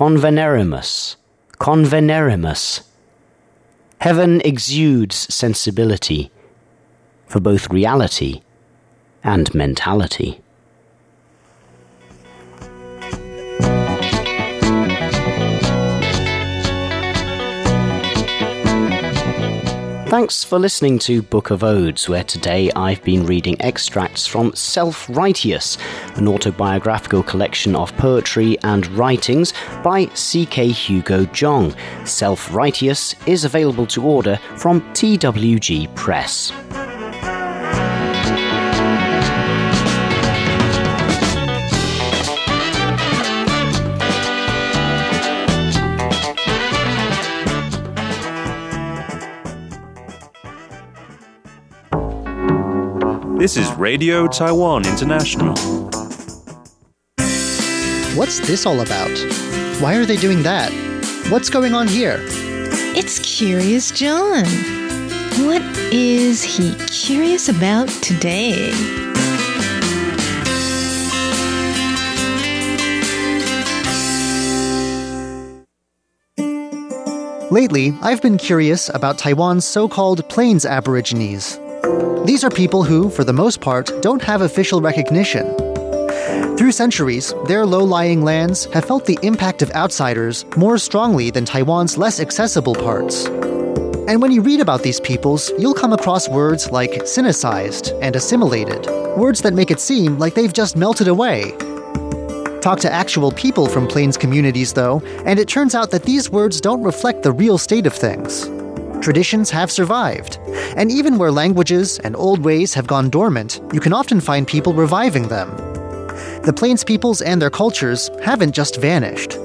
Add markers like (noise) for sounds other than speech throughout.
convenerimus, convenerimus. Heaven exudes sensibility for both reality and mentality. Thanks for listening to Book of Odes, where today I've been reading extracts from Self Righteous, an autobiographical collection of poetry and writings by C.K. Hugo Jong. Self Righteous is available to order from TWG Press. This is Radio Taiwan International. What's this all about? Why are they doing that? What's going on here? It's Curious John. What is he curious about today? Lately, I've been curious about Taiwan's so called Plains Aborigines. These are people who, for the most part, don't have official recognition. Through centuries, their low lying lands have felt the impact of outsiders more strongly than Taiwan's less accessible parts. And when you read about these peoples, you'll come across words like sinicized and assimilated, words that make it seem like they've just melted away. Talk to actual people from Plains communities, though, and it turns out that these words don't reflect the real state of things. Traditions have survived, and even where languages and old ways have gone dormant, you can often find people reviving them. The Plains peoples and their cultures haven't just vanished.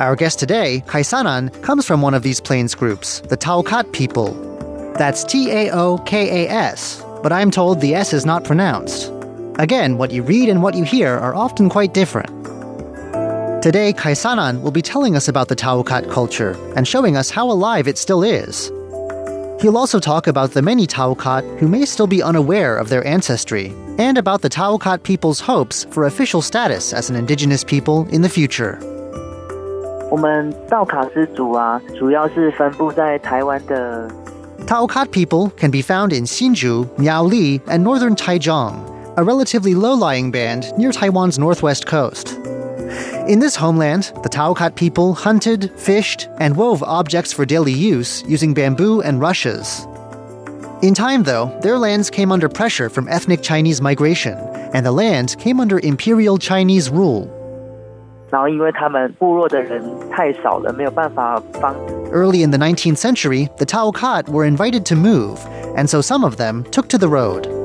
Our guest today, Kaisanan, comes from one of these Plains groups, the Taokas people. That's T A O K A S, but I'm told the S is not pronounced. Again, what you read and what you hear are often quite different. Today, Kaisanan will be telling us about the Taokas culture and showing us how alive it still is. He'll also talk about the many Taokas who may still be unaware of their ancestry, and about the Taokas people's hopes for official status as an indigenous people in the future. Taokas people can be found in Hsinchu, Miaoli, and northern Taichung, a relatively low lying band near Taiwan's northwest coast. In this homeland, the Taokas people hunted, fished, and wove objects for daily use using bamboo and rushes. In time, though, their lands came under pressure from ethnic Chinese migration, and the land came under imperial Chinese rule. Early in the 19th century, the Taokas were invited to move, and so some of them took to the road.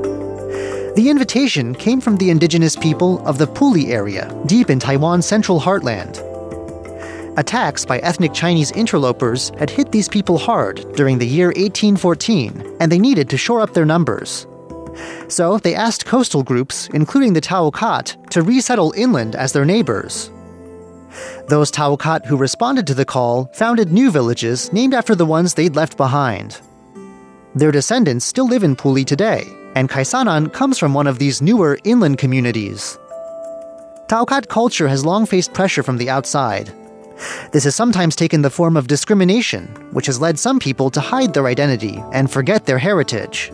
The invitation came from the indigenous people of the Puli area, deep in Taiwan's central heartland. Attacks by ethnic Chinese interlopers had hit these people hard during the year 1814, and they needed to shore up their numbers. So they asked coastal groups, including the Taokas, to resettle inland as their neighbors. Those Taokas who responded to the call founded new villages named after the ones they'd left behind. Their descendants still live in Puli today, and Kaisanan comes from one of these newer inland communities. Taokas culture has long faced pressure from the outside. This has sometimes taken the form of discrimination, which has led some people to hide their identity and forget their heritage.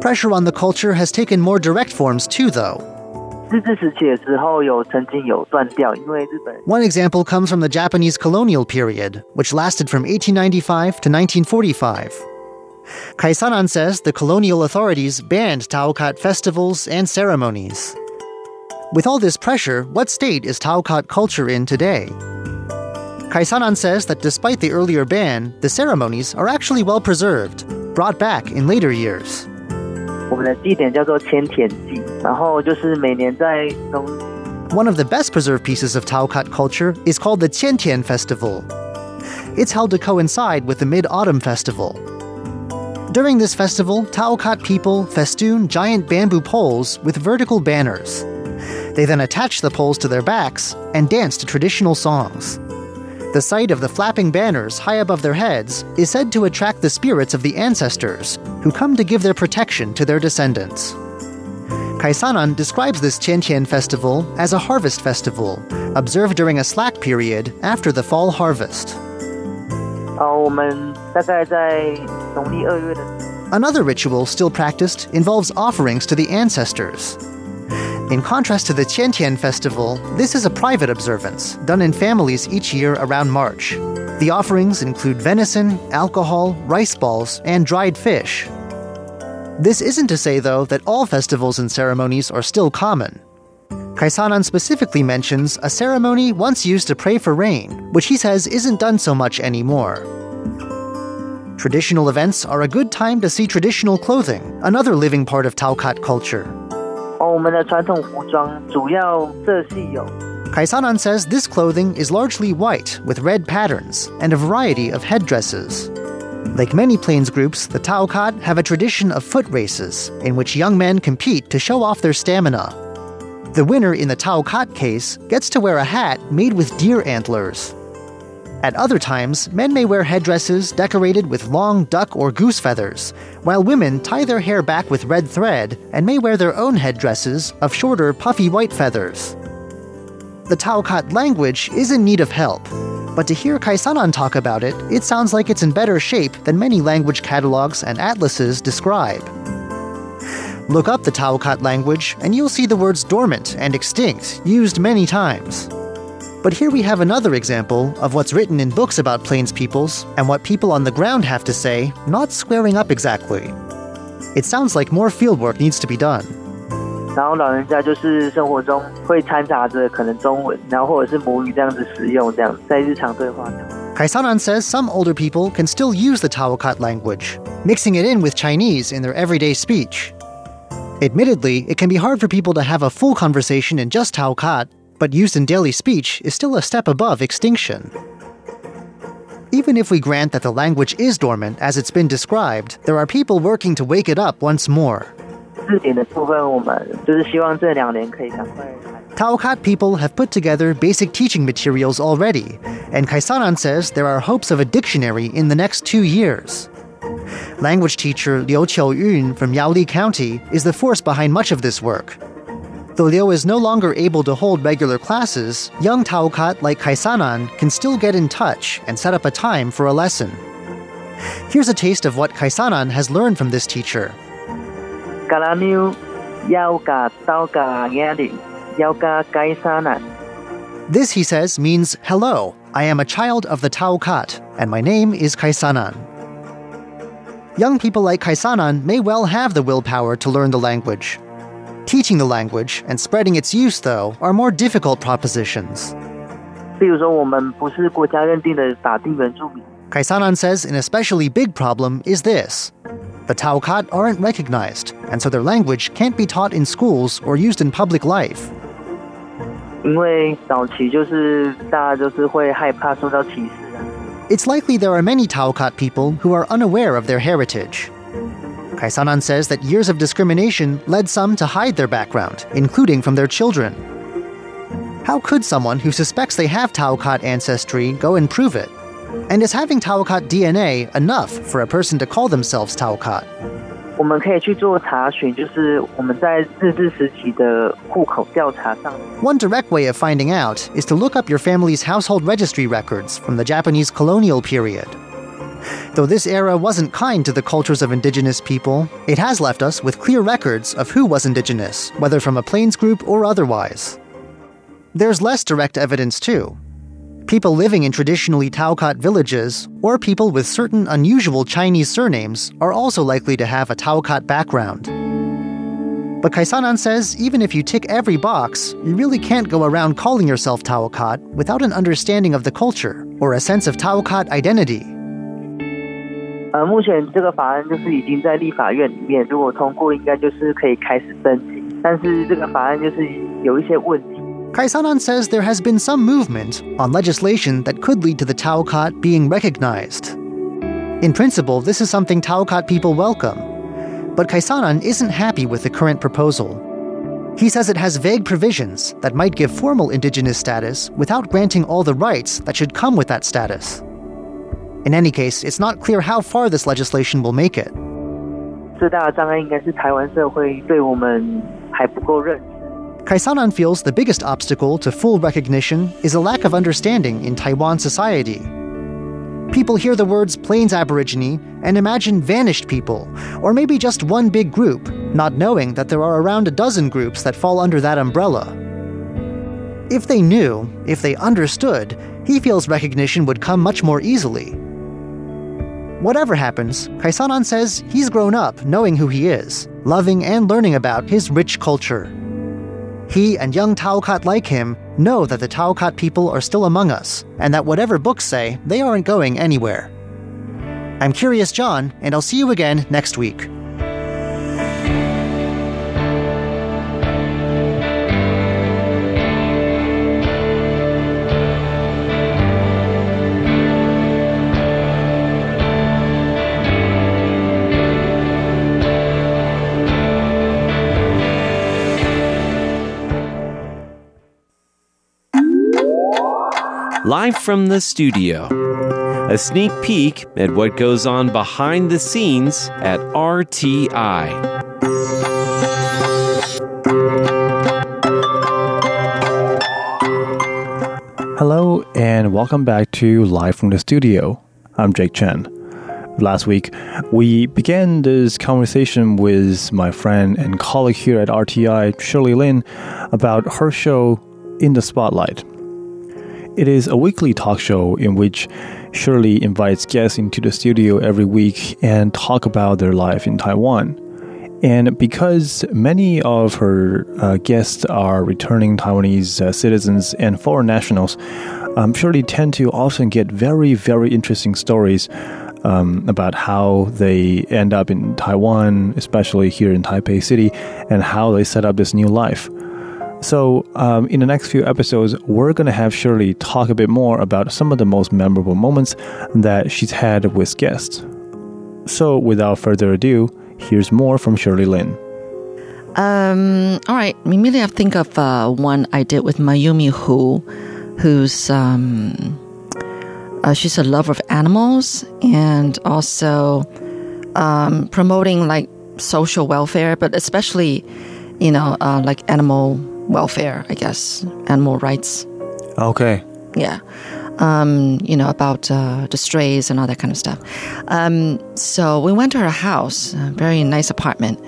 Pressure on the culture has taken more direct forms too, though. One example comes from the Japanese colonial period, which lasted from 1895 to 1945. Kaisanan says the colonial authorities banned Taokas festivals and ceremonies. With all this pressure, what state is Taokas culture in today? Kaisanan says that despite the earlier ban, the ceremonies are actually well preserved, brought back in later years. one of the best preserved pieces of Taokas culture is called the Qiantian Festival. It's held to coincide with the Mid Autumn Festival. During this festival, Taokas people festoon giant bamboo poles with vertical banners. They then attach the poles to their backs and dance to traditional songs. The sight of the flapping banners high above their heads is said to attract the spirits of the ancestors, who come to give their protection to their descendants. Kaisanan describes this Qiantian festival as a harvest festival, observed during a slack period after the fall harvest. 大概在农历二月的。Another ritual still practiced involves offerings to the ancestors. In contrast to the Qiantian festival, this is a private observance done in families each year around March. The offerings include venison, alcohol, rice balls, and dried fish. This isn't to say, though, that all festivals and ceremonies are still common. Kaisanan specifically mentions a ceremony once used to pray for rain, which he says isn't done so much anymore. Traditional events are a good time to see traditional clothing, another living part of Taokas culture. Kaisanan says this clothing is largely white with red patterns and a variety of headdresses. Like many plains groups, the Taokas have a tradition of foot races in which young men compete to show off their stamina. The winner in the Taokas case gets to wear a hat made with deer antlers. At other times, men may wear headdresses decorated with long duck or goose feathers, while women tie their hair back with red thread and may wear their own headdresses of shorter, puffy white feathers. The Taokas language is in need of help, but to hear Kaisanan talk about it, it sounds like it's in better shape than many language catalogs and atlases describe. Look up the Taokas language, and you'll see the words dormant and extinct used many times. But here we have another example of what's written in books about plains peoples and what people on the ground have to say, not squaring up exactly. It sounds like more fieldwork needs to be done. 然后老人家就是生活中会掺杂着可能中文，然后或者是母语这样子使用，这样在日常对话中。Kaisanan says some older people can still use the Taokas language, mixing it in with Chinese in their everyday speech. Admittedly, it can be hard for people to have a full conversation in just Taokas but used in daily speech, is still a step above extinction. Even if we grant that the language is dormant as it's been described, there are people working to wake it up once more. Taokas people have put together basic teaching materials already, and Kaisanan says there are hopes of a dictionary in the next two years. Language teacher Liu yun from Miaoli County is the force behind much of this work. Though Liu is no longer able to hold regular classes, young Taokas like Kaisanan can still get in touch and set up a time for a lesson. Here's a taste of what Kaisanan has learned from this teacher. This, he says, means hello. I am a child of the Taokas, and my name is Kaisanan. Young people like Kaisanan may well have the willpower to learn the language, Teaching the language and spreading its use, though, are more difficult propositions. Kaisanan says an especially big problem is this. The Taokas aren't recognized, and so their language can't be taught in schools or used in public life. It's likely there are many Taokas people who are unaware of their heritage. Kaisanan says that years of discrimination led some to hide their background, including from their children. How could someone who suspects they have Taokas ancestry go and prove it? And is having Taokas DNA enough for a person to call themselves Taokas? One direct way of finding out is to look up your family's household registry records from the Japanese colonial period Though this era wasn't kind to the cultures of indigenous people, it has left us with clear records of who was indigenous, whether from a plains group or otherwise. There's less direct evidence, too. People living in traditionally Taokas villages, or people with certain unusual Chinese surnames, are also likely to have a Taokas background. But Kaisanan says even if you tick every box, you really can't go around calling yourself Taokas without an understanding of the culture or a sense of Taokas identity. Kaisanan says there has been some movement on legislation that could lead to the Taokas being recognized. In principle, this is something Taokas people welcome. But Kaisanan isn't happy with the current proposal. He says it has vague provisions that might give formal indigenous status without granting all the rights that should come with that status. In any case, it's not clear how far this legislation will make it. 最大的障碍应该是台湾社会对我们 还不够认识。 Kaisanan feels the biggest obstacle to full recognition is a lack of understanding in Taiwan society. People hear the words Plains Aborigine and imagine vanished people, or maybe just one big group, not knowing that there are around a dozen groups that fall under that umbrella. If they knew, if they understood, he feels recognition would come much more easily. Whatever happens, Kaisanan says he's grown up knowing who he is, loving and learning about his rich culture. He and young Taokas like him know that the Taokas people are still among us, and that whatever books say, they aren't going anywhere. I'm Curious John, and I'll see you again next week. Live from the studio. A sneak peek at what goes on behind the scenes at RTI. Hello, and welcome back to Live from the Studio. I'm Jake Chen. Last week, we began this conversation with my friend and colleague here at RTI, Shirley Lin, about her show In the Spotlight. It is a weekly talk show in which Shirley invites guests into the studio every week and talk about their life in Taiwan. And because many of her uh, guests are returning Taiwanese uh, citizens and foreign nationals, um, Shirley tend to often get very, very interesting stories um, about how they end up in Taiwan, especially here in Taipei City, and how they set up this new life. So, um, in the next few episodes, we're going to have Shirley talk a bit more about some of the most memorable moments that she's had with guests. So, without further ado, here's more from Shirley Lin. Um, all right. Immediately, I think of uh, one I did with Mayumi Hu, who's um, uh, she's a lover of animals and also um, promoting like social welfare, but especially, you know, uh, like animal welfare, I guess, animal rights. Okay. Yeah. Um, you know, about uh, the strays and all that kind of stuff. Um, so we went to her house, very nice apartment,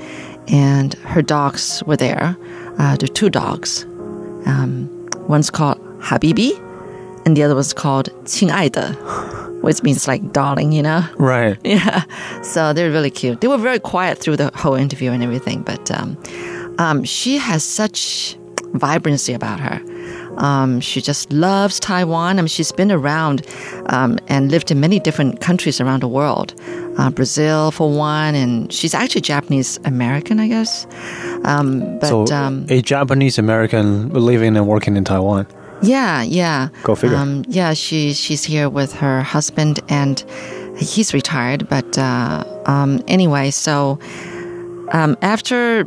and her dogs were there. Uh, there are two dogs. Um, one's called Habibi, and the other one's called Qing'aide, (laughs) which means like darling, you know? Right. (laughs) Yeah. So they're really cute. They were very quiet through the whole interview and everything, but um, um, she has such vibrancy about her. Um, she just loves Taiwan. I mean, she's been around um, and lived in many different countries around the world. Uh, Brazil, for one, and she's actually Japanese American, I guess. Um, but so, um, a Japanese American living and working in Taiwan. yeah, yeah. Go figure. Um, yeah, she she's here with her husband, and he's retired. But uh, um, anyway, so um, after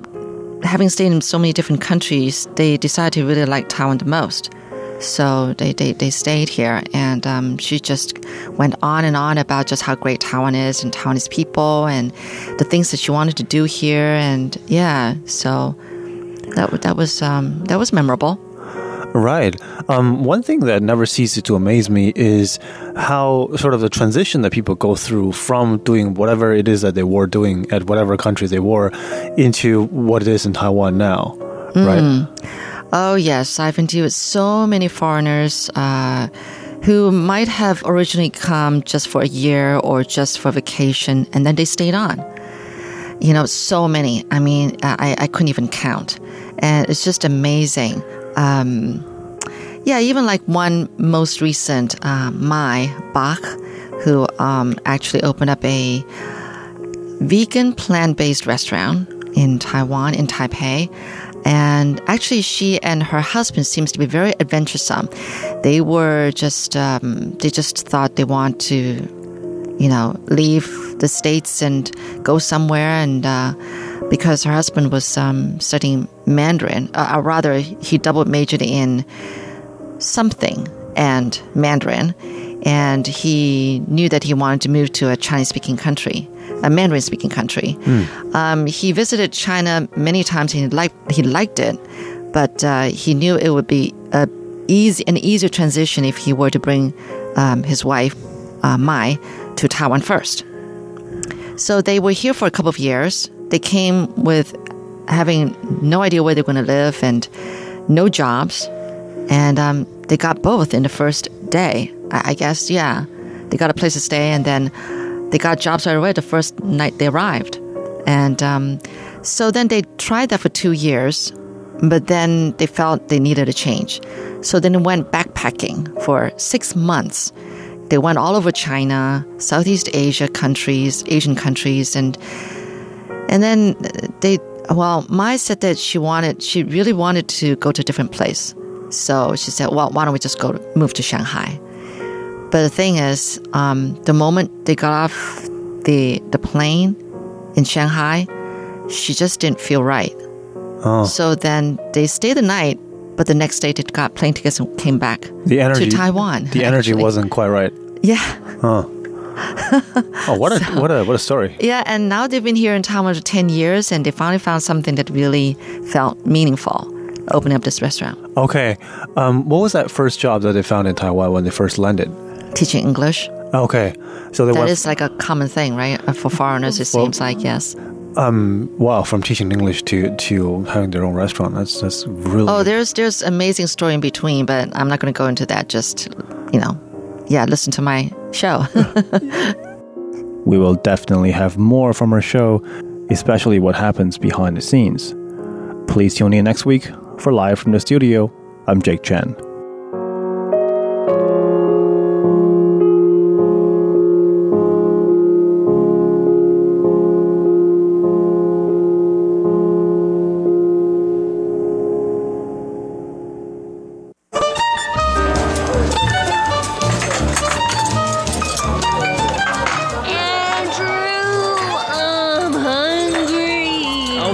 having stayed in so many different countries, they decided to really like Taiwan the most. So they, they, they stayed here, and um, she just went on and on about just how great Taiwan is and Taiwanese people and the things that she wanted to do here. And yeah, so that that was um, that was memorable. Right. Um, one thing that never ceases to amaze me is how sort of the transition that people go through from doing whatever it is that they were doing at whatever country they were into what it is in Taiwan now. Right. Oh, yes. I've interviewed with so many foreigners uh, who might have originally come just for a year or just for vacation, and then they stayed on. You know, so many. I mean, I, I couldn't even count. And it's just amazing. Um, yeah, even like one most recent, uh, Bach, who um, actually opened up a vegan plant based restaurant in Taiwan, in Taipei. And actually, she and her husband seems to be very adventuresome. They were just, um, they just thought they want to, you know, leave the States and go somewhere. And uh, because her husband was um, studying Mandarin, uh, or rather, he double majored in something and Mandarin. and he knew that he wanted to move to a Chinese speaking country, a Mandarin speaking country. Um, he visited China many times and he liked, he liked it, but uh, he knew it would be a easy, an easier transition if he were to bring um, his wife, uh, Mai, to Taiwan first. So they were here for a couple of years. They came with having no idea where they're going to live and no jobs. And um, they got both in the first day. I, I guess, yeah. They got a place to stay and then they got jobs right away the first night they arrived. And um, so then they tried that for two years, but then they felt they needed a change. So then they went backpacking for six months. They went all over China, Southeast Asia countries, Asian countries, and and then they well, Mai said that she wanted she really wanted to go to a different place. So she said, Well, why don't we just go to, move to Shanghai? But the thing is, um, the moment they got off the the plane in Shanghai, she just didn't feel right. Oh. So then they stayed the night, but the next day they got plane tickets and came back The energy to Taiwan. The energy actually. wasn't quite right. Yeah. Oh, what a what a what a story. Yeah, and now they've been here in Taiwan for 10 years and they finally found something that really felt meaningful, opening up this restaurant, Okay. Um, what was that first job that they found in Taiwan when they first landed? teaching English. Okay. So they That is like a common thing, right? Uh, For foreigners, it seems like, yes. um wow, from teaching English to to having their own restaurant. That's that's really Oh, there's there's amazing story in between, but I'm not going to go into that. Just, you know, yeah, listen to my show. (laughs) We will definitely have more from our show, especially what happens behind the scenes. Please tune in next week for Live from the Studio. I'm Jake Chen.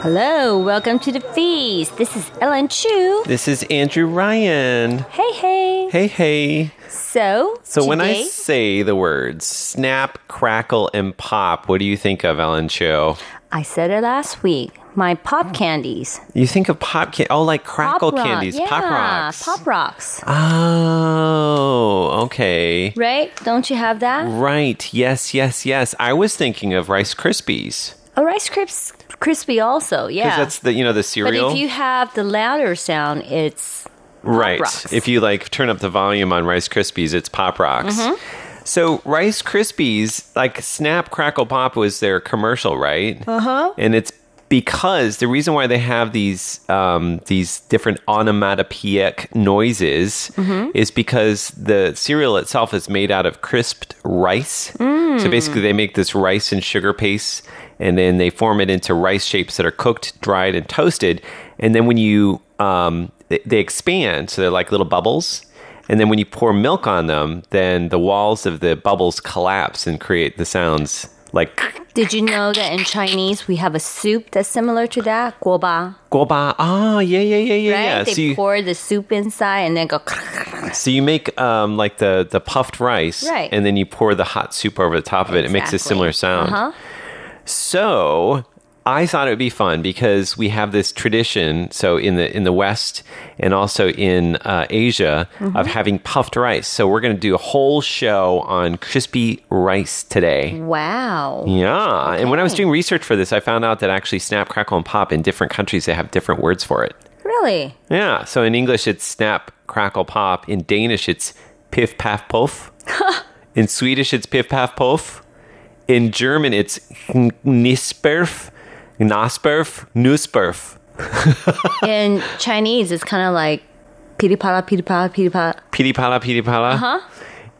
Hello, welcome to the feast. This is Ellen Chu. This is Andrew Ryan. Hey, hey. Hey, hey. So, So when I say the words snap, crackle, and pop, what do you think of, Ellen Chu? I said it last week. My pop candies, You think of pop can oh, like crackle pop rock. candies, yeah, pop rocks. pop rocks. Oh, okay. Right? Don't you have that? Right. Yes, yes, yes. I was thinking of Rice Krispies. Oh, Rice Crisp, crispy also. Yeah. that's the you know the cereal. but if you have the louder sound, it's right. Rocks. If you like turn up the volume on Rice Krispies, it's Pop Rocks. Mm-hmm. So Rice Krispies, like Snap Crackle Pop was their commercial, right? Uh-huh. And it's because the reason why they have these um, these different onomatopoeic noises Mm-hmm. is because the cereal itself is made out of crisped rice. Mm. So basically, they make this rice and sugar paste, and then they form it into rice shapes that are cooked, dried, and toasted. And then when you um, they, they expand, so they're like little bubbles. And then when you pour milk on them, then the walls of the bubbles collapse and create the sounds like Did you know that in Chinese we have a soup that's similar to that? Guoba. guoba. Oh, yeah, yeah, yeah, yeah, Right? yeah. They So you, pour the soup inside and then go. so you make um, like the the puffed rice, Right. and then you pour the hot soup over the top of it. It makes a similar sound. Uh-huh. So I thought it would be fun because we have this tradition. So in the in the West and also in uh, Asia of having puffed rice. So we're going to do a whole show on crispy rice today. Wow. Yeah, and when I was doing research for this, I found out that actually snap, crackle, and pop in different countries they have different words for it. Really? Yeah, so in English it's snap, crackle, pop. In Danish it's piff, paff, puff. (laughs) in Swedish it's piff, paff, puff. In German it's nisperf, nasperf, nusperf. (laughs) In Chinese, it's kind of like piri pala, piri pala, piri pala. Piri pala, piri pala. Uh-huh.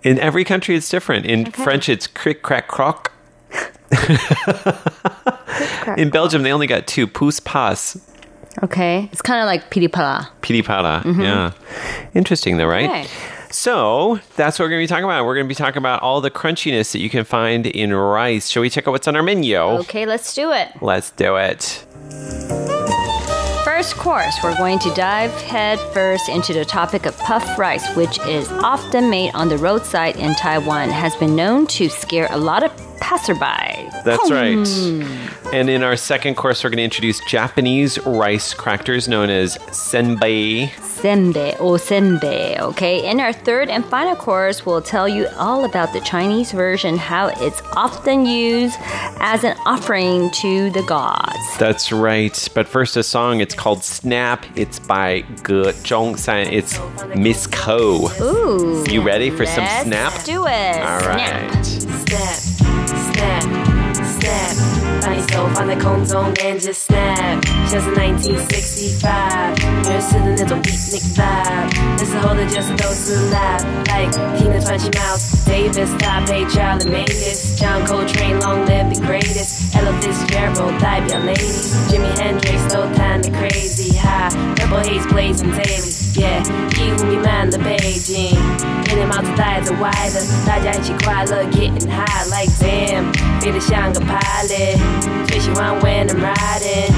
In every country it's different. In French it's cric, crack, croc. in Belgium they only got two, pouce, passe. Okay. It's kind of like piripara. Piripara. Yeah. Interesting, though, right? Okay. So that's what we're going to be talking about. We're going to be talking about all the crunchiness that you can find in rice. Shall we check out what's on our menu? Okay, let's do it. Let's do it. First course, we're going to dive head first into the topic of puff rice, which is often made on the roadside in Taiwan, has been known to scare a lot of passerby. That's right. And in our second course, we're going to introduce Japanese rice crackers known as senbei. Senbei or senbei, okay? In our third and final course, we'll tell you all about the Chinese version, how it's often used as an offering to the gods. That's right. But first, a song. It's called Snap. It's by Ge Zhongsan. It's Miss Ko. Ooh. You ready for some let's snap? do it. All right. Snap. right. snap, snap, snap，on the cone zone and just snap. Just a 1965. You're sitting in the beatnik vibe. This is holding just those who laugh. Like Tina Twenty Miles, Davis, Type A, Charlie Mingus, John Coltrane, long live the greatest. Ella Fitzgerald, type your lady. Jimi Hendrix, no time to crazy high. Purple haze blazing daily. Yeah, you me man the paging 景，天天帽子戴着歪的，大家一起快乐 getting high like damn，飞得像个 pilot，最喜欢 when I'm riding，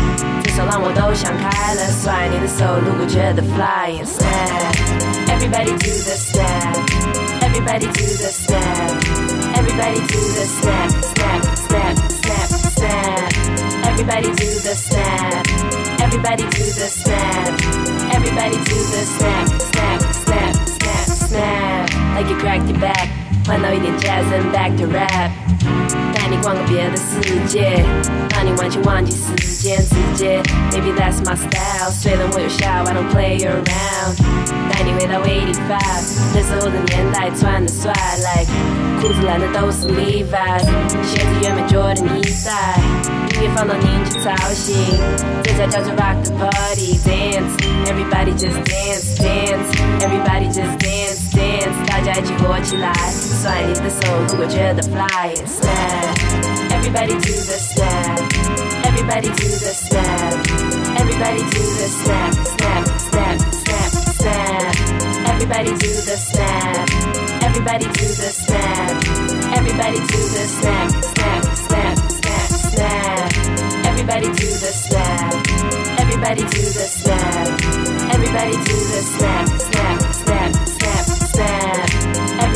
至少让我都想开了，甩你的手，如果觉得 flying snap，everybody do the snap，everybody do the snap，everybody do the snap snap snap snap snap。Everybody do the snap. Everybody do the snap. Everybody do the snap, snap, snap, snap, snap. Like you cracked your back. 换到一点 jazz and back to rap. 带你逛个别的世界，让你完全忘记时间，直接。Maybe that's my style. 虽然我有笑，I don't play around. 带你回到85，那时候的年代穿的帅，like 裤子蓝的都是 Levi's，鞋子原本 Jordan 一代。音乐放到您去操心，这才叫做 rock the party dance。Everybody just dance dance。Everybody just dance dance。大家一起活起来，甩你的手，如果觉得 fly snap。Everybody do the snap。Everybody do the snap。Everybody do the snap snap snap snap snap。Everybody do the snap. Everybody do the snap. Everybody do the snap, snap, snap, snap, snap. Everybody do the snap. Everybody do the snap. Everybody do the snap,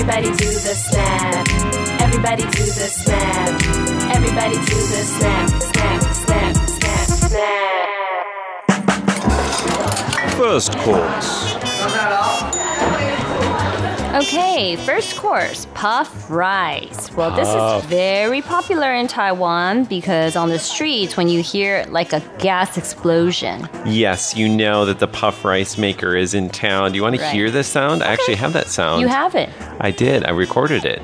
Everybody do the snap. Everybody do the snap. Everybody do the snap, snap, snap, snap, snap. First course. Okay, first course, puff rice. Well, this is very popular in Taiwan because on the streets, when you hear like a gas explosion, Yes, you know that the puff rice maker is in town. Do you want to Right. hear this sound? I actually have that sound. you have it. I did. I recorded it.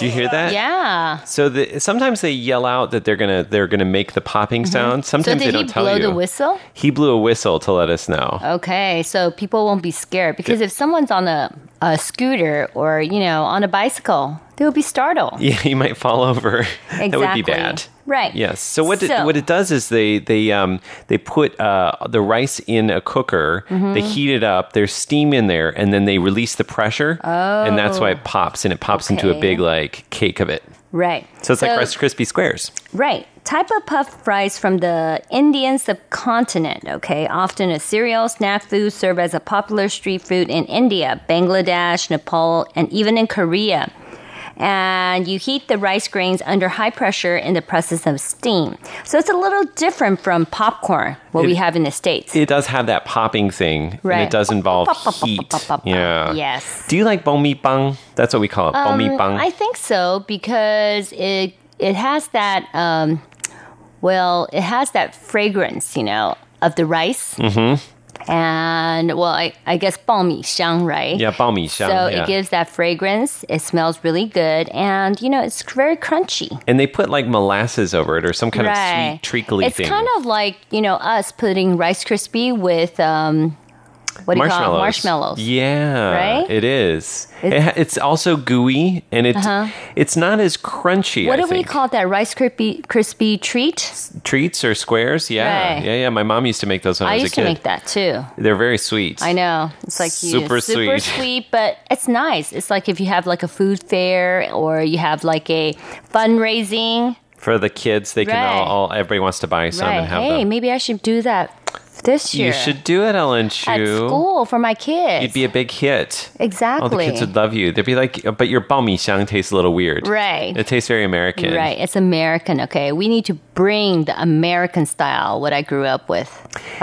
Do you hear that? Yeah. So the, sometimes they yell out that they're gonna they're gonna make the popping sound. Mm-hmm. So Sometimes did they don't tell you. blow you. the whistle? He blew a whistle to let us know. Okay, so people won't be scared because if someone's on a, a scooter or, you know, on a bicycle, they'll be startled. (laughs) Yeah, he might fall over. Exactly. (laughs) that would be bad. Right. Yes. So what it, what it does is they they um they put uh the rice in a cooker, Mm-hmm. they heat it up, there's steam in there, and then they release the pressure, oh. and that's why it pops and it pops into a Oh. Big like cake of it. Right. So it's like Rice Krispie squares. Right. Type of puff rice from the Indian subcontinent, okay? Often a cereal, snack food served as a popular street food in India, Bangladesh, Nepal, and even in Korea. And you heat the rice grains under high pressure in the process of steam. So it's a little different from popcorn, what we have in the States. It does have that popping thing, and Right. it does involve Pop, pop, pop, heat. Yeah. Yes. Do you like bong mi bang? That's what we call it, bong mi Um, bang. I think so because it it has that um, well, it has that fragrance, you know, of the rice. Mm-hmm And well, I, I guess 爆米香, right? yeah, bao mi xiang. So yeah. it gives that fragrance. It smells really good, and you know it's very crunchy. and they put like molasses over it or some kind of right. sweet treacly it's thing. kind of like you know us putting Rice Krispie with um, what do you call it? Marshmallows. Yeah, Right? It is. It- It, it's also gooey, and it Uh-huh. it's not as crunchy. What I do we call that? Rice crispy crispy treat? treats or squares? Yeah, Right. yeah, yeah. My mom used to make those when I, I was used a kid. to make that too. They're very sweet. I know. It's like you, Super super sweet. sweet, but it's nice. It's like if you have like a food fair or you have like a fundraising. For the kids, they can all, Right. all. Everybody wants to buy some right. and have Hey, them. maybe I should do that this year. You should do it, Ellen at Chu. school for my kids. You'd be a big hit. exactly. All the kids would love you. They'd be like, but your bami xiang tastes a little weird. Right. It tastes very American. Right, it's American. Okay, we need to bring the American style, what I grew up with.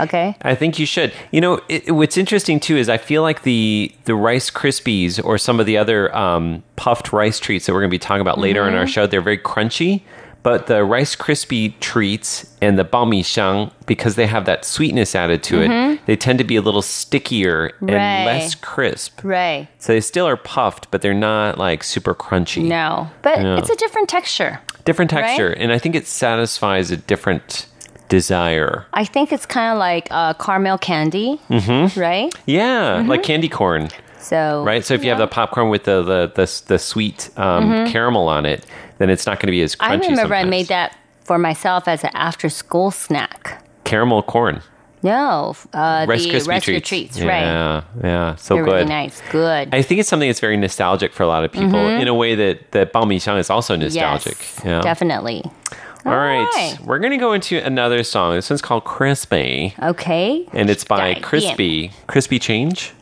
Okay, I think you should. You know, it, what's interesting too is I feel like the the Rice Krispies or some of the other um, puffed rice treats that we're going to be talking about later in our Mm-hmm. show, they're very crunchy. But the Rice Krispie treats and the bao mi xiang, because they have that sweetness added to it, they tend to be a little stickier and Mm-hmm. Right. less crisp. right. So they still are puffed, but they're not like super crunchy. No, but it's a different texture. Different Right? texture. And I think it satisfies a different desire. I think it's kind of like uh, caramel candy, mm-hmm. right? Yeah, Mm-hmm. like candy corn. So right? So if you have the popcorn with the the the, the sweet um, caramel on it, then it's not going to be as crunchy. Mm-hmm. I remember I made that for myself as an after-school snack. caramel corn, No, uh, Rice the Krispie Rice treats. treats, yeah, right? yeah, so They're good. really nice. Good. I think it's something that's very nostalgic for a lot of people in a way that that bao mi is also nostalgic. Yes, yeah. definitely. All right. right. we're going to go into another song. This one's called Crispy, Okay. and it's by Crispy. Crispy Change.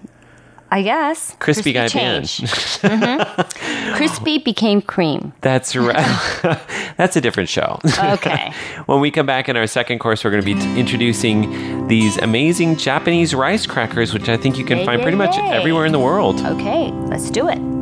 I guess. Crispy Guy Band. change. Mhm. (laughs) Crispy became cream. That's right. (laughs) That's a different show. Okay. (laughs) when we come back in our second course, we're going to be t- introducing these amazing Japanese rice crackers, which I think you can Yay, find yay, pretty much everywhere in the world. Okay, let's do it.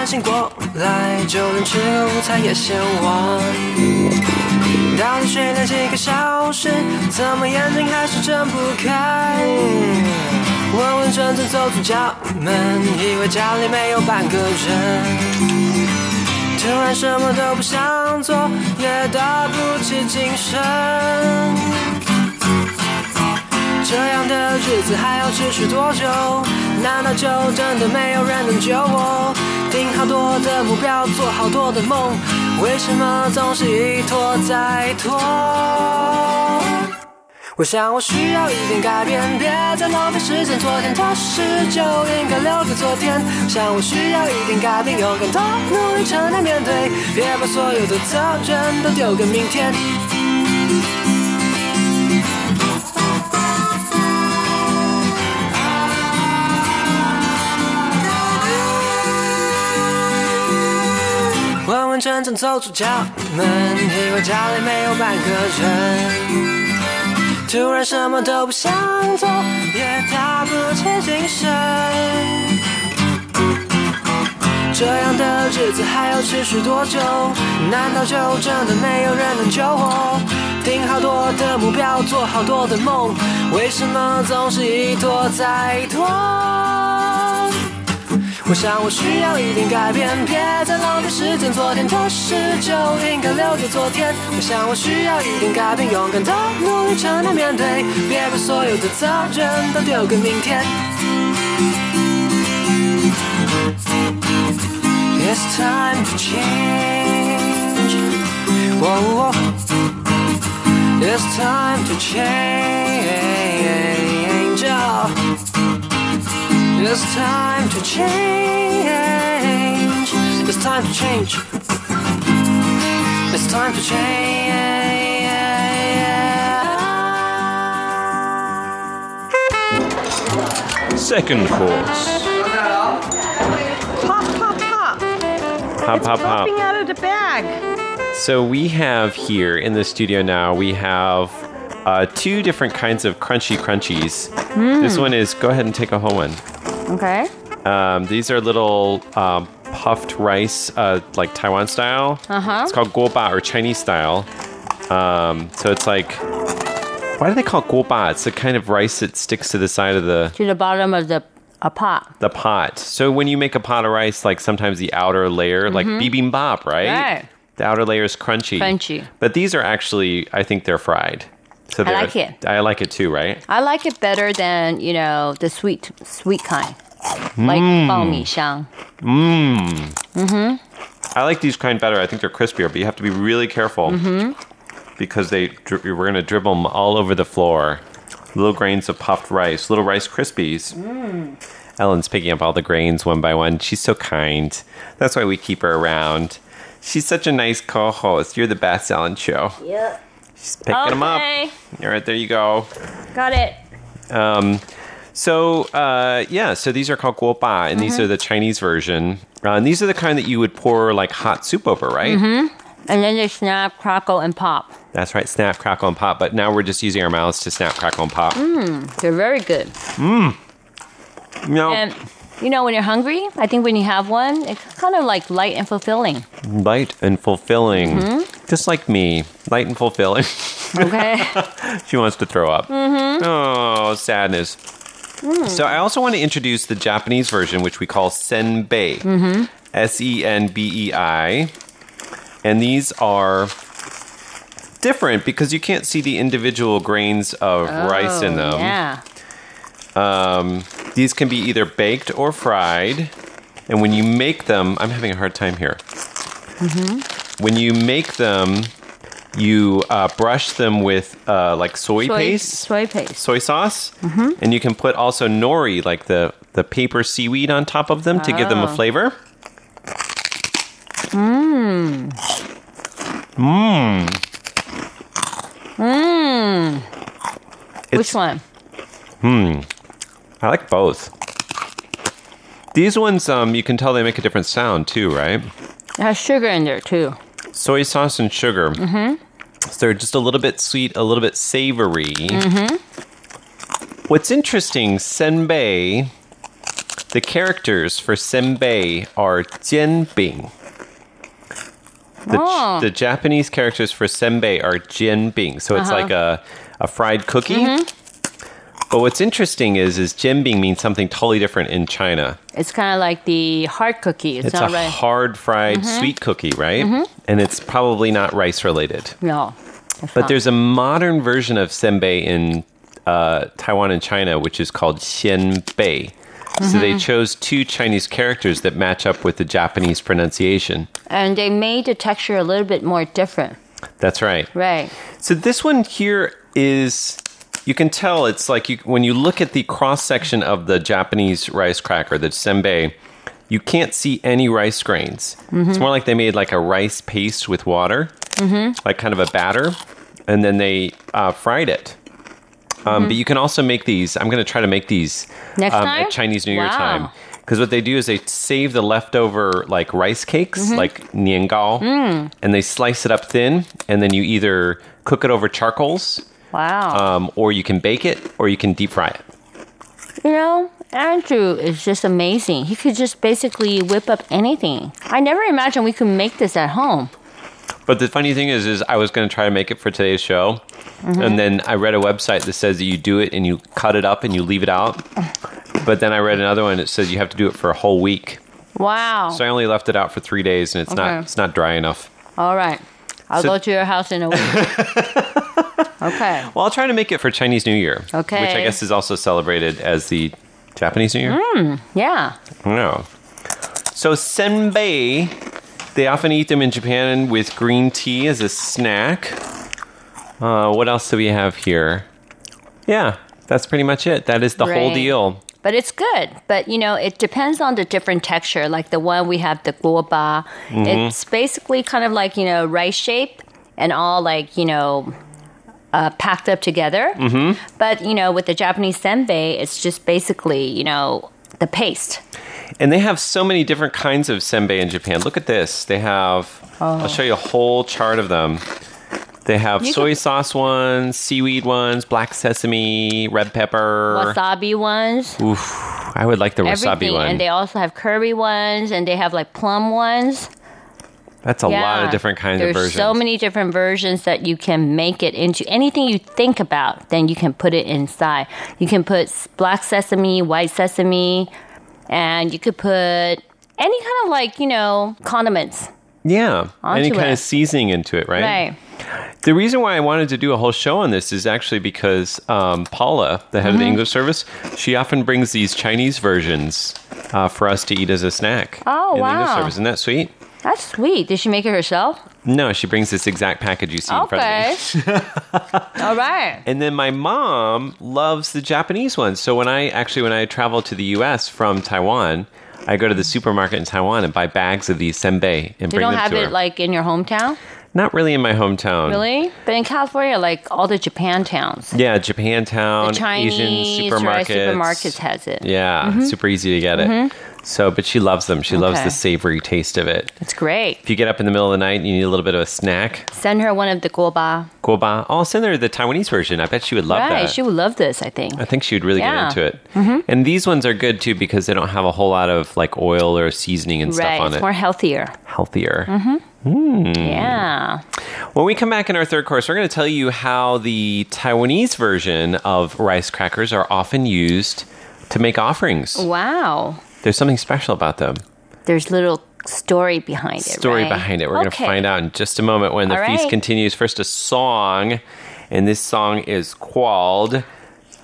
午两点半醒过来，就能吃个午餐也嫌晚。到底睡了几个小时？怎么眼睛还是睁不开？稳稳阵阵走出家门，以为家里没有半个人。突然什么都不想做，也打不起精神。这样的日子还要持续多久？难道就真的没有人能救我？定好多的目标，做好多的梦，为什么总是一拖再拖？我想我需要一点改变，别再浪费时间。昨天的事就应该留给昨天。我想我需要一点改变，勇敢的努力承担面对，别把所有的责任都丢给明天。真正走出家门，以为家里没有半个人。突然什么都不想做，也打不起精神。这样的日子还要持续多久？难道就真的没有人能救我？定好多的目标，做好多的梦，为什么总是一拖再拖？我想我需要一点改变，别再浪费时间。昨天的事就应该留给昨天。我想我需要一点改变，勇敢的努力承担面对，别把所有的责任都丢给明天。It's time to change. oh oh It's time to change. It's time to change. It's time to change. It's time to change. Second course. Pop, pop, pop. Pop, it's pop, pop. popping out of the bag. So we have here in the studio now, we have uh, two different kinds of crunchy crunchies. Hmm. This one is, go ahead and take a whole one. Okay. Um, these are little um, puffed rice, uh, like Taiwan style. Uh-huh. It's called guoba or Chinese style. Um, so it's like Why do they call it guoba? It's the kind of rice that sticks to the side of the To the bottom of the a pot. the pot. So when you make a pot of rice, like sometimes the outer layer, like Mhm. bibimbap, right? Right. The outer layer is crunchy. Crunchy. But these are actually, I think they're fried. So I like it. I like it too, right? I like it better than you know the sweet sweet kind, like mm. shang. Mmm. Mhm. I like these kind better. I think they're crispier, but you have to be really careful mm-hmm. because they we're going to dribble them all over the floor. Little grains of puffed rice, little rice krispies. Mm. Ellen's picking up all the grains one by one. She's so kind. That's why we keep her around. She's such a nice co-host. You're the best, Ellen Chu. Yeah. She's picking them up. Okay. All right, there you go. Got it. Um, so uh, yeah, so these are called guoba, and these Mhm. are the Chinese version. Uh, and these are the kind that you would pour like hot soup over, right? Mm-hmm. And then they snap, crackle, and pop. That's right, snap, crackle, and pop. But now we're just using our mouths to snap, crackle, and pop. Mmm, they're very good. Mmm. No, And you know, when you're hungry, I think when you have one, it's kind of like light and fulfilling. light and fulfilling, Mhm. just like me, light and fulfilling. Okay. (laughs) she wants to throw up. Mhm. Oh, sadness. Mm. So I also want to introduce the Japanese version, which we call senbei. Mhm. S E N B E I. And these are different because you can't see the individual grains of rice in Oh, them. Yeah. Um, these can be either baked or fried. And when you make them, I'm having a hard time here. Mm-hmm. When you make them, you uh, brush them with uh, like soy, Soy- paste, Soy paste. soy sauce, Mhm. and you can put also nori, like the the paper seaweed, on top of them to give them a Oh. flavor. Mmm. Mmm. Mmm. Which one? Hmm. I like both. These ones, um, you can tell they make a different sound too, right? It has sugar in there too. Soy sauce and sugar. Mm-hmm. So they're just a little bit sweet, a little bit savory. Mm-hmm. What's interesting, senbei, the characters for senbei are jianbing. The, Oh. the Japanese characters for senbei are jianbing, so it's Uh-huh. like a, a fried cookie. Mhm. But what's interesting is, is jianbing means something totally different in China. It's kind of like the hard cookie. It's, It's, not a right. hard fried Mhm. sweet cookie, right? Mhm. And it's probably not rice related. No. But not. there's a modern version of senbei in uh, Taiwan and China, which is called xianbei. So they Mhm. chose two Chinese characters that match up with the Japanese pronunciation. and they made the texture a little bit more different. That's right. Right. So this one here is you can tell it's like you when you look at the cross section of the Japanese rice cracker, the senbei, you can't see any rice grains. It's Mhm. more like they made like a rice paste with water, Mm-hmm. like kind of a batter, and then they uh, fried it. Um, Mhm. But you can also make these. I'm going to try to make these Next um, time? at Chinese New Year Wow. time. Because what they do is they save the leftover like rice cakes, Mhm. like niangao, Mm. and they slice it up thin, and then you either cook it over charcoals, Wow. um, or you can bake it, or you can deep fry it. You know, Andrew is just amazing. He could just basically whip up anything. I never imagined we could make this at home. But the funny thing is, is I was going to try to make it for today's show, Mhm. and then I read a website that says that you do it and you cut it up and you leave it out. But then I read another one that says you have to do it for a whole week. Wow. So I only left it out for three days, and it's Okay. not it's not dry enough. All right. I'll So- go to your house in a week. (laughs) okay. Well, I'll try to make it for Chinese New Year, Okay. which I guess is also celebrated as the Japanese New Year. Mm, yeah. No. So senbei, they often eat them in Japan with green tea as a snack. Uh, what else do we have here? Yeah, that's pretty much it. That is the whole deal. But it's good. But you know, it depends on the different texture. Like the one we have, the guoba. Mhm. It's basically kind of like you know rice shape and all like you know uh, packed up together. Mm-hmm. But you know, with the Japanese senbei, it's just basically you know the paste. And they have so many different kinds of senbei in Japan. Look at this. They have, Oh. I'll show you a whole chart of them. They have You soy could- sauce ones, seaweed ones, black sesame, red pepper. Wasabi ones. Oof, I would like the wasabi everything. one. And they also have curry ones, and they have like plum ones. That's a lot of different kinds There's of versions. There's so many different versions that you can make it into anything you think about. Then you can put it inside. You can put black sesame, white sesame, and you could put any kind of like you know condiments. yeah, any onto kind it. of seasoning into it, right? Right. The reason why I wanted to do a whole show on this is actually because um, Paula, the head of the Mhm. English service, she often brings these Chinese versions uh, for us to eat as a snack. Oh, in the English wow. service. Isn't that sweet? That's sweet. Did she make it herself? No, she brings this exact package you see in front of me. Okay. (laughs) All right. And then my mom loves the Japanese ones. So when I actually when I travel to the U.S. from Taiwan, I go to the supermarket in Taiwan and buy bags of these senbei and They bring don't them have it like in your hometown, Not really in my hometown. really? But in California, like all the Japan towns, Yeah, Japantown, the Chinese Asian supermarkets. supermarkets has it. Yeah, Mhm. super easy to get it. Mhm. So, but she loves them. She loves Okay. the savory taste of it. It's great. If you get up in the middle of the night and you need a little bit of a snack, Send her one of the guoba. guoba. I'll send her the Taiwanese version. I bet she would love right, that. she would love this. I think. I think she would really Yeah. get into it. Mhm. And these ones are good too because they don't have a whole lot of like oil or seasoning and right, stuff on it's it. more healthier. Healthier. hmm Mm. Yeah. When we come back in our third course, we're going to tell you how the Taiwanese version of rice crackers are often used to make offerings. Wow. There's something special about them. There's little story behind it. Story right? behind it. We're going to find out in just a moment when the All feast right. continues. First, a song, and this song is called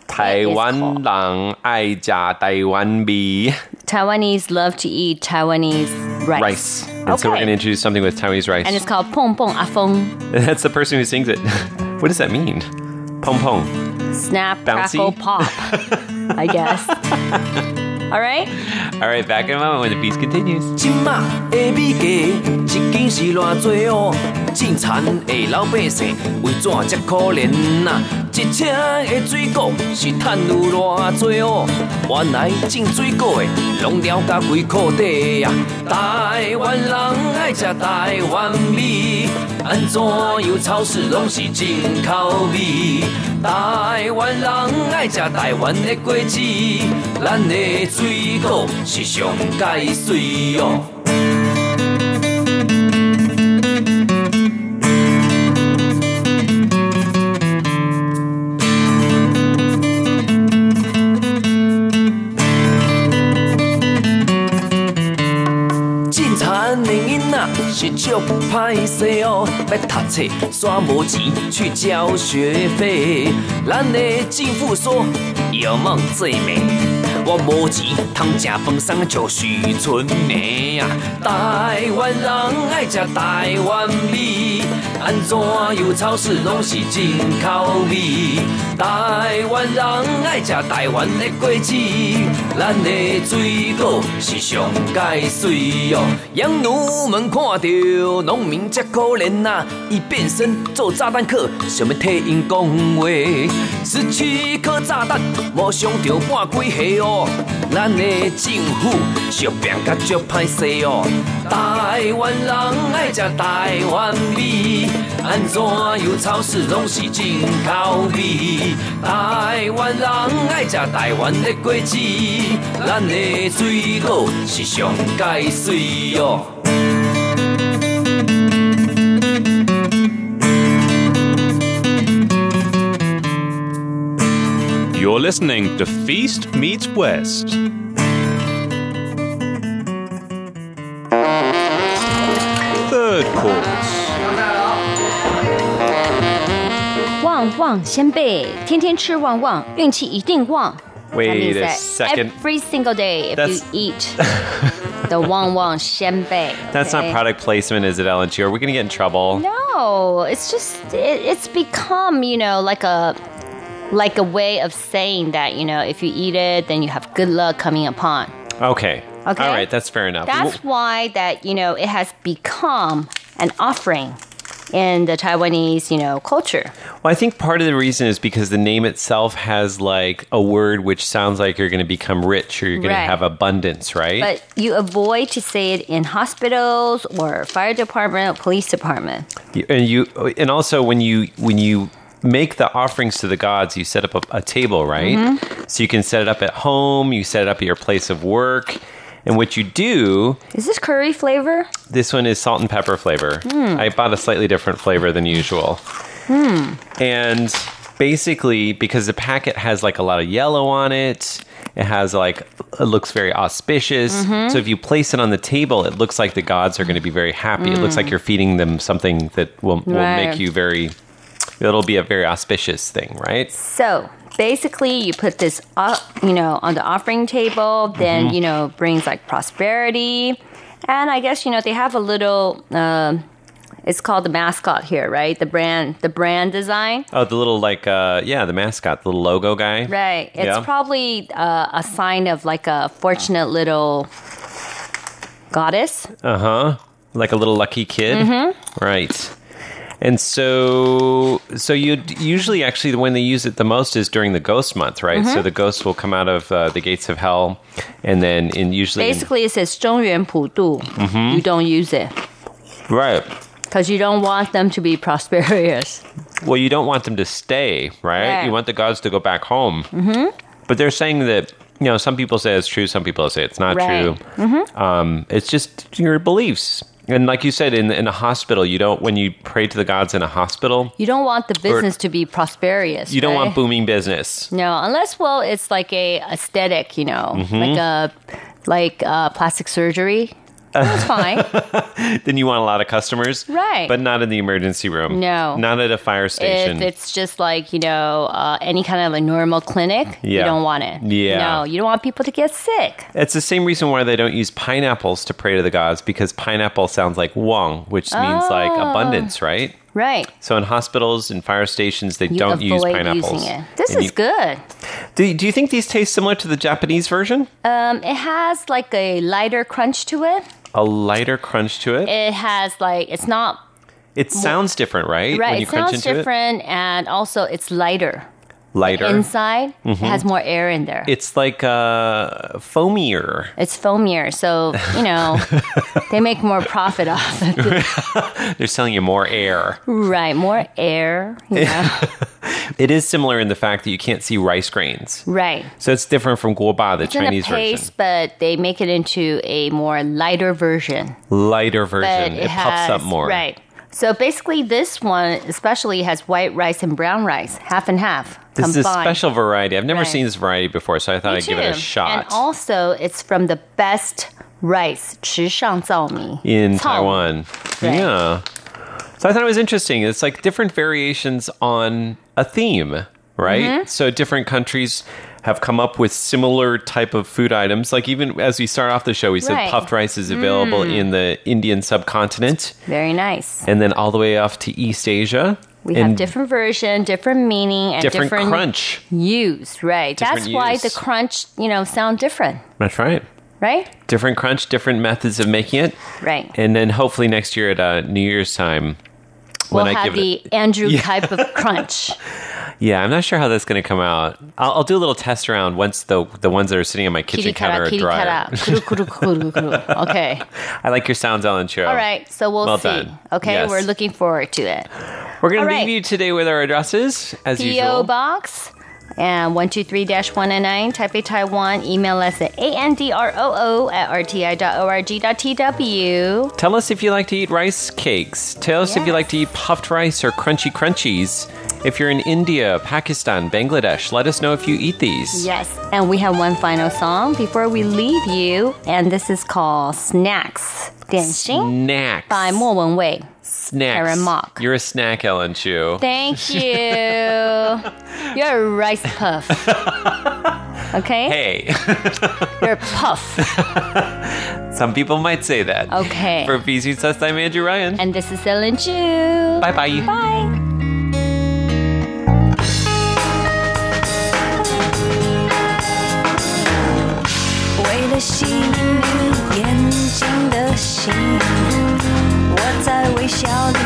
Taiwan Lang Ai Jia Taiwan Bi Taiwanese love to eat Taiwanese rice. rice. And so we're going to introduce something with Taiwanese rice. And it's called Pong Pong Afong. (laughs) That's the person who sings it. (laughs) what does that mean? Pong pong. Snap, Bouncy? crackle, pop. (laughs) I guess. All right. All right, back in a moment when the feast continues. 即马的米价一斤是偌济哦？进餐的老百姓为怎这可怜呐、一车的水果是赚有偌济哦？原来种水果的拢了甲规裤底呀！台湾人爱食台湾米，安怎样超市拢是进口味？台湾人爱食台湾的果子，咱的水果是上解水哦。是足歹势哦，要读册煞无钱去交学费。咱的政府说有梦最美，我无钱通食饭送就许春梅啊！台湾人爱食台湾味，安怎有超市拢是进口味？台湾人爱食台湾的果子，咱的水果是上解水哦。养女们看到农民这可怜呐、伊变身做炸弹客，想要替因讲话。十七颗炸弹，无伤着半几下哦。咱的政府小变甲足歹势哦。台湾人爱食台湾味，安怎有超市拢是进口味？台湾人爱食台湾的果子，咱的水果是上解水哦。You're listening to Feast Meets West. Third course. 旺旺仙贝，天天吃旺旺，运气一定旺。Wait a second. Every single day, if you eat the Wang Wang xianbei. That's not product placement, is it, Ellen Chu? Are we going to get in trouble? No, it's just, it, it's become, you know, like a like a way of saying that you know if you eat it, then you have good luck coming upon. Okay. Okay. All right, that's fair enough. That's why that you know it has become an offering in the Taiwanese you know culture. Well, I think part of the reason is because the name itself has like a word which sounds like you're going to become rich or you're going Right. to have abundance, right? But you avoid to say it in hospitals or fire department, or police department. And you and also when you when you make the offerings to the gods, you set up a, a table, right? Mhm. So you can set it up at home, you set it up at your place of work. And what you do, Is this curry flavor? this one is salt and pepper flavor. Mm. I bought a slightly different flavor than usual. Hmm. And basically, because the packet has like a lot of yellow on it, it has like, it looks very auspicious. Mhm. So if you place it on the table, it looks like the gods are going to be very happy. It looks Mm. like you're feeding them something that will, will Right. make you very, it'll be a very auspicious thing, right? So basically, you put this, up, you know, on the offering table. Then Mhm. you know brings like prosperity, and I guess you know they have a little. um it's called the mascot here, right? The brand, the brand design. Oh, the little like, uh, yeah, the mascot, the little logo guy. Right. It's Yeah. probably uh, a sign of like a fortunate little goddess. Uh huh. Like a little lucky kid. Mhm. Right. And so, so you usually actually when they use it the most is during the ghost month, right? Mhm. So the ghosts will come out of uh, the gates of hell, and then in usually in- Basically, it says 中原普渡. Mhm. You don't use it right. because you don't want them to be (laughs) prosperous. Well, you don't want them to stay, right? Right. You want the gods to go back home. Mm-hmm. But they're saying that you know some people say it's true, some people say it's not Right. true. Mm-hmm. Um, it's just your beliefs. And like you said, in in a hospital, you don't when you pray to the gods in a hospital, You don't want the business to be prosperous. you don't right? want booming business. No, unless well, it's like a aesthetic, you know, Mhm. like a like uh, plastic surgery. That's fine. (laughs) then you want a lot of customers, Right. But not in the emergency room. No. not at a fire station. If it's just like you know uh, any kind of a normal clinic, you don't want it. Yeah. No, you don't want people to get sick. it's the same reason why they don't use pineapples to pray to the gods because pineapple sounds like wong, which means like Oh. abundance, right? Right. So in hospitals and fire stations, they You don't use pineapples. using it. This And is you- good. Do, do you think these taste similar to the Japanese version? Um, it has like a lighter crunch to it. A lighter crunch to it. It has like it's not It sounds different, right? right. When you It sounds different, and also it's lighter. Lighter. Inside, Mhm. it has more air in there. It's like uh, foamier. It's foamier, so you know (laughs) they make more profit off it. (laughs) They're selling you more air. right, more air. Know? (laughs) It is similar in the fact that you can't see rice grains. right. So it's different from guoba, the It's in a Chinese paste, but they make it into a more lighter version. version. Lighter version. It, it, puffs has, up more. Right. So basically, this one especially has white rice and brown rice, half and half. This is a combined. special variety. I've never Right. seen this variety before, so I thought Me I'd give it a too. shot. And also, it's from the best rice, 池上糙米 in 糙米 Taiwan. Right. Yeah. So I thought it was interesting. It's like different variations on a theme, right? Mhm. So different countries have come up with similar type of food items. Like even as we start off the show, we said Right. puffed rice is available Mm. in the Indian subcontinent Very nice. and then all the way off to East Asia. We have different version, different meaning, and different different, crunch. use. Right. Different That's why the crunch, you know, sound different. That's right. Right. Different crunch, different methods of making it. Right. And then hopefully next year at uh, New Year's time, we'll I have give the it, Andrew (laughs) Yeah. type of crunch. (laughs) Yeah, I'm not sure how that's going to come out. I'll, I'll do a little test around once the the ones that are sitting on my kitchen counter are (laughs) kuru. Okay. I like your sounds, Ellen Chu. All right. So we'll Well see. done. Okay. Yes. We're looking forward to it. We're going All to right. leave you today with our addresses as P.O. usual. Box and 123-109 Taipei, Taiwan. Email us at androo at rti.org.tw. Tell us if you like to eat rice cakes. Tell us if you like to eat puffed rice or crunchy crunchies. If you're in India, Pakistan, Bangladesh, let us know if you eat these. Yes. And we have one final song before we leave you. And this is called Snacks. 点心 Snacks. by 莫文蔚. Snacks. Karen Mok. You're a snack, Ellen Chu. Thank (laughs) you. You're a rice puff. Okay? Hey, (laughs) You're a puff. some people might say that. Okay. For VC Test, I'm Andrew Ryan. And this is Ellen Chu. Bye bye bye. 笑里